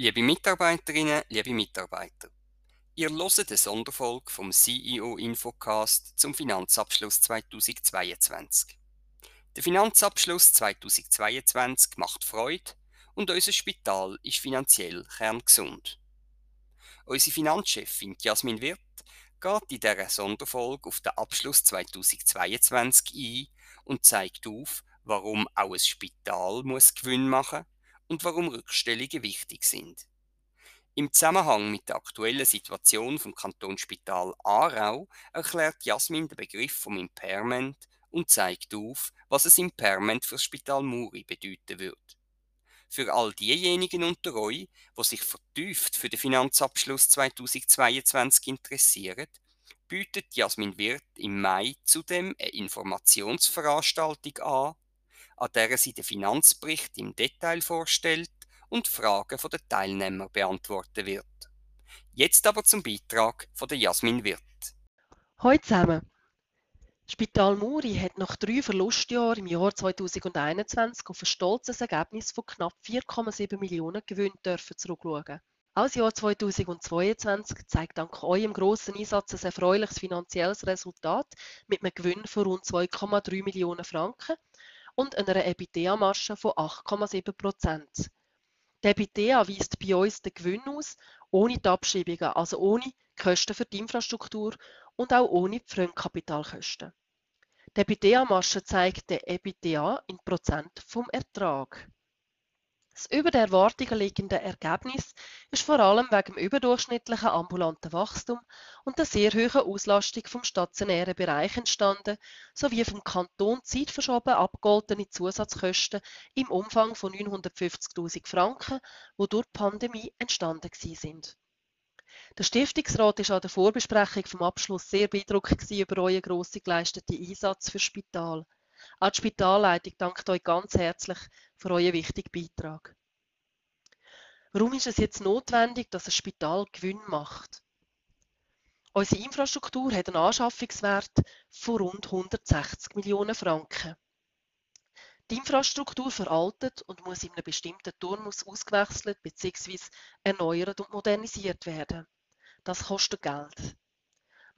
Liebe Mitarbeiterinnen, liebe Mitarbeiter, ihr hört eine Sonderfolge vom CEO Infocast zum Finanzabschluss 2022. Der Finanzabschluss 2022 macht Freude und unser Spital ist finanziell kerngesund. Unsere Finanzchefin Jasmin Wirth geht in dieser Sonderfolge auf den Abschluss 2022 ein und zeigt auf, warum auch ein Spital muss Gewinn machen und warum Rückstellungen wichtig sind. Im Zusammenhang mit der aktuellen Situation vom Kantonsspital Aarau erklärt Jasmin den Begriff vom Impairment und zeigt auf, was es Impairment für das Spital Muri bedeuten wird. Für all diejenigen unter euch, die sich vertieft für den Finanzabschluss 2022 interessieren, bietet Jasmin Wirth im Mai zudem eine Informationsveranstaltung an, an der sie den Finanzbericht im Detail vorstellt und Fragen der Teilnehmer beantworten wird. Jetzt aber zum Beitrag von der Jasmin Wirth. Hallo zusammen. Spital Muri hat nach drei Verlustjahren im Jahr 2021 auf ein stolzes Ergebnis von knapp 4,7 Millionen Gewinn dürfen zurückschauen. Auch das Jahr 2022 zeigt dank eurem grossen Einsatz ein erfreuliches finanzielles Resultat mit einem Gewinn von rund 2,3 Millionen Franken und einer EBITDA-Marge von 8,7 Prozent. Der EBITDA weist bei uns den Gewinn aus, ohne die Abschreibungen, also ohne die Kosten für die Infrastruktur und auch ohne die Fremdkapitalkosten. Die EBITDA-Marge zeigt den EBITDA in Prozent vom Ertrag. Das über den Erwartungen liegende Ergebnis ist vor allem wegen dem überdurchschnittlichen ambulanten Wachstum und der sehr hohen Auslastung vom stationären Bereich entstanden, sowie vom Kanton zeitverschoben abgegoltene Zusatzkosten im Umfang von 950.000 Franken, die durch die Pandemie entstanden sind. Der Stiftungsrat war an der Vorbesprechung vom Abschluss sehr beeindruckt über euren grossen geleisteten Einsatz für das Spital. Auch die Spitalleitung dankt euch ganz herzlich für euren wichtigen Beitrag. Warum ist es jetzt notwendig, dass ein Spital Gewinn macht? Unsere Infrastruktur hat einen Anschaffungswert von rund 160 Millionen Franken. Die Infrastruktur veraltet und muss in einem bestimmten Turnus ausgewechselt bzw. erneuert und modernisiert werden. Das kostet Geld.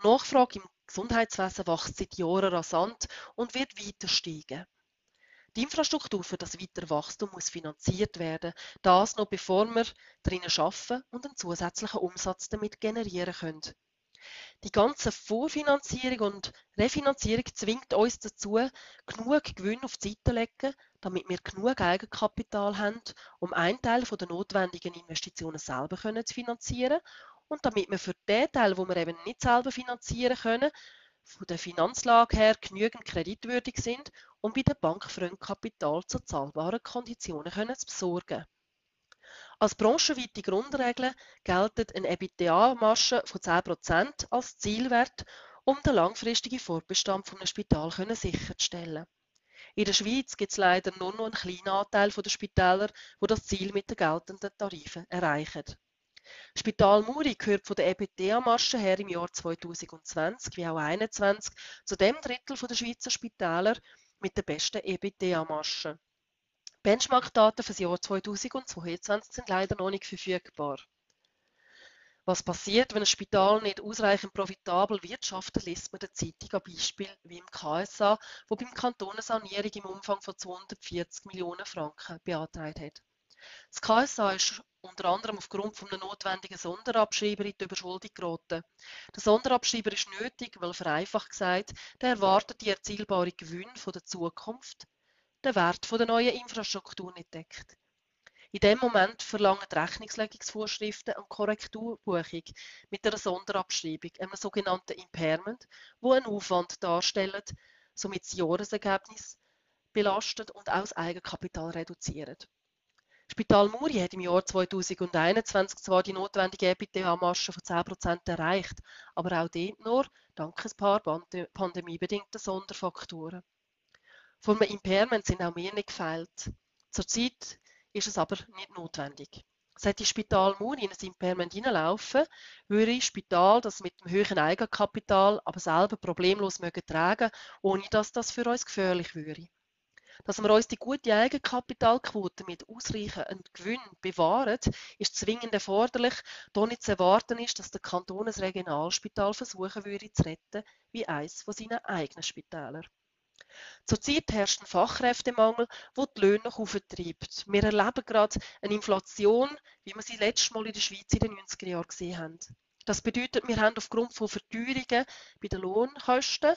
Nachfrage im Gesundheitswesen wächst seit Jahren rasant und wird weiter steigen. Die Infrastruktur für das weitere Wachstum muss finanziert werden, das noch bevor wir drinnen arbeiten und einen zusätzlichen Umsatz damit generieren können. Die ganze Vorfinanzierung und Refinanzierung zwingt uns dazu, genug Gewinn auf die Seite zu legen, damit wir genug Eigenkapital haben, um einen Teil der notwendigen Investitionen selber zu finanzieren und damit wir für den Teil, wo wir eben nicht selber finanzieren können, von der Finanzlage her genügend kreditwürdig sind, um bei der Bank Fremdkapital zu zahlbaren Konditionen können zu besorgen. Als branchenweite Grundregel gelten eine EBITDA-Masche von 10% als Zielwert, um den langfristigen Fortbestand von einem Spital sicherzustellen. In der Schweiz gibt es leider nur noch einen kleinen Anteil der Spitäler, die das Ziel mit den geltenden Tarifen erreichen. Spital Muri gehört von der EBITDA-Masche her im Jahr 2020 wie auch 2021 zu dem Drittel der Schweizer Spitäler mit der besten EBITDA-Masche. Benchmark-Daten für das Jahr 2022 sind leider noch nicht verfügbar. Was passiert, wenn ein Spital nicht ausreichend profitabel wirtschaftet, liest man der Zeitung ein Beispiel wie im KSA, wo beim Kanton eine Sanierung im Umfang von 240 Millionen Franken beantragt hat. Das KSA ist unter anderem aufgrund von einem notwendigen Sonderabschreiber in die Überschuldung geraten. Der Sonderabschreiber ist nötig, weil vereinfacht gesagt der erwartete erzielbare Gewinn von der Zukunft den Wert von der neuen Infrastruktur nicht deckt. In dem Moment verlangen die Rechnungslegungsvorschriften eine Korrekturbuchung mit einer Sonderabschreibung, einem sogenannten Impairment, wo einen Aufwand darstellt, somit das Jahresergebnis belastet und auch das Eigenkapital reduziert. Spital Muri hat im Jahr 2021 zwar die notwendige EBITDA-Marge von 10% erreicht, aber auch dort nur dank ein paar pandemiebedingten Sonderfaktoren. Von einem Impairment sind auch wir nicht gefeilt. Zurzeit ist es aber nicht notwendig. Sollte Spital Muri in ein Impairment hineinlaufen, würde das Spital das mit dem höheren Eigenkapital aber selber problemlos tragen, ohne dass das für uns gefährlich wäre. Dass wir uns die gute Eigenkapitalquote mit ausreichend Gewinn bewahren, ist zwingend erforderlich, da nicht zu erwarten ist, dass der Kanton ein Regionalspital versuchen würde zu retten, wie eines von seinen eigenen Spitälern. Zurzeit herrscht ein Fachkräftemangel, der die Löhne noch auftreibt. Wir erleben gerade eine Inflation, wie wir sie letztes Mal in der Schweiz in den 90er Jahren gesehen haben. Das bedeutet, wir haben aufgrund von Verteuerungen bei den Lohnkosten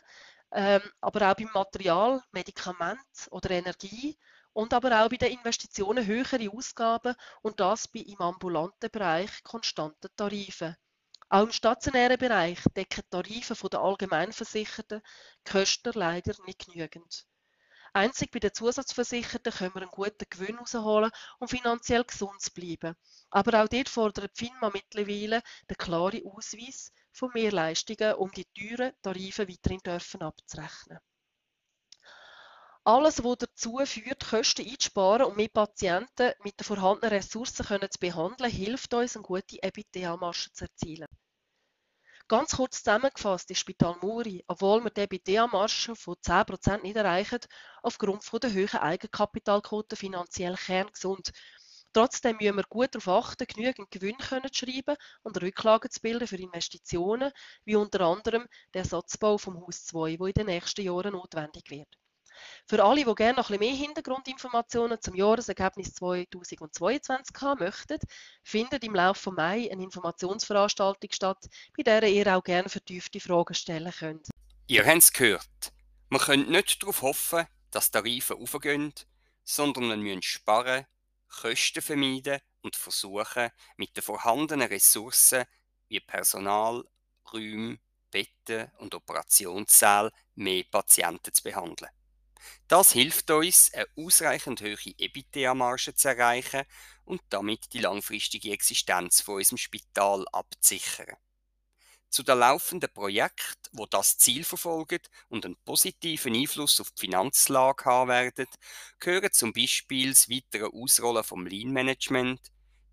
ähm, aber auch beim Material, Medikament oder Energie und aber auch bei den Investitionen höhere Ausgaben und das bei im ambulanten Bereich konstanten Tarife. Auch im stationären Bereich decken Tarife der Allgemeinversicherten die Kosten leider nicht genügend. Einzig bei den Zusatzversicherten können wir einen guten Gewinn herausholen, um finanziell gesund bleiben. Aber auch dort fordert die FINMA mittlerweile den klaren Ausweis von Mehrleistungen, um die teuren Tarife weiterhin dürfen abzurechnen. Alles, was dazu führt, Kosten einzusparen und mehr Patienten mit den vorhandenen Ressourcen können zu behandeln, hilft uns, eine gute EBITDA-Marge zu erzielen. Ganz kurz zusammengefasst ist Spital Muri, obwohl wir die EBITDA-Marge von 10% nicht erreichen, aufgrund der hohen Eigenkapitalquote finanziell kerngesund. Trotzdem müssen wir gut darauf achten, genügend Gewinn können zu schreiben und Rücklagen zu bilden für Investitionen, wie unter anderem der Ersatzbau vom Haus 2, wo in den nächsten Jahren notwendig wird. Für alle, die gerne noch ein bisschen mehr Hintergrundinformationen zum Jahresergebnis 2022 haben möchten, findet im Laufe von Mai eine Informationsveranstaltung statt, bei der ihr auch gerne vertiefte Fragen stellen könnt. Ihr habt es gehört. Man kann nicht darauf hoffen, dass Tarife aufgehen, sondern man muss sparen Kosten vermeiden und versuchen, mit den vorhandenen Ressourcen wie Personal, Räume, Betten und Operationssäle mehr Patienten zu behandeln. Das hilft uns, eine ausreichend hohe EBITDA-Marge zu erreichen und damit die langfristige Existenz von unserem Spital abzusichern. Zu den laufenden Projekten, wo das Ziel verfolgen und einen positiven Einfluss auf die Finanzlage haben werden, gehören zum Beispiel das weitere Ausrollen vom Lean-Management,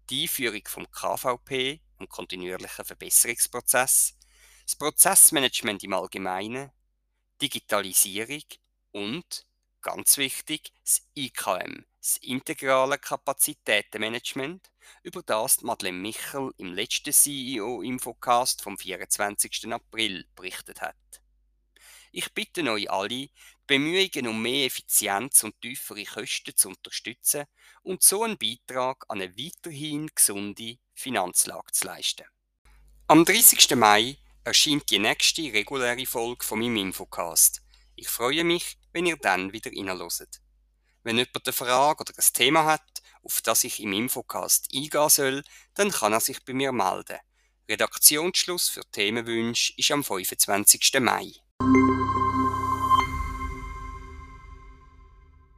die Einführung vom KVP und kontinuierlichen Verbesserungsprozess, das Prozessmanagement im Allgemeinen, Digitalisierung und Ganz wichtig, das IKM, das integrale Kapazitätenmanagement, über das Madeleine Michel im letzten CEO-Infocast vom 24. April berichtet hat. Ich bitte euch alle, Bemühungen um mehr Effizienz und tiefere Kosten zu unterstützen und so einen Beitrag an eine weiterhin gesunde Finanzlage zu leisten. Am 30. Mai erscheint die nächste reguläre Folge von meinem Infocast. Ich freue mich, wenn ihr dann wieder reinhört. Wenn jemand eine Frage oder ein Thema hat, auf das ich im Infocast eingehen soll, dann kann er sich bei mir melden. Redaktionsschluss für Themenwünsche ist am 25. Mai.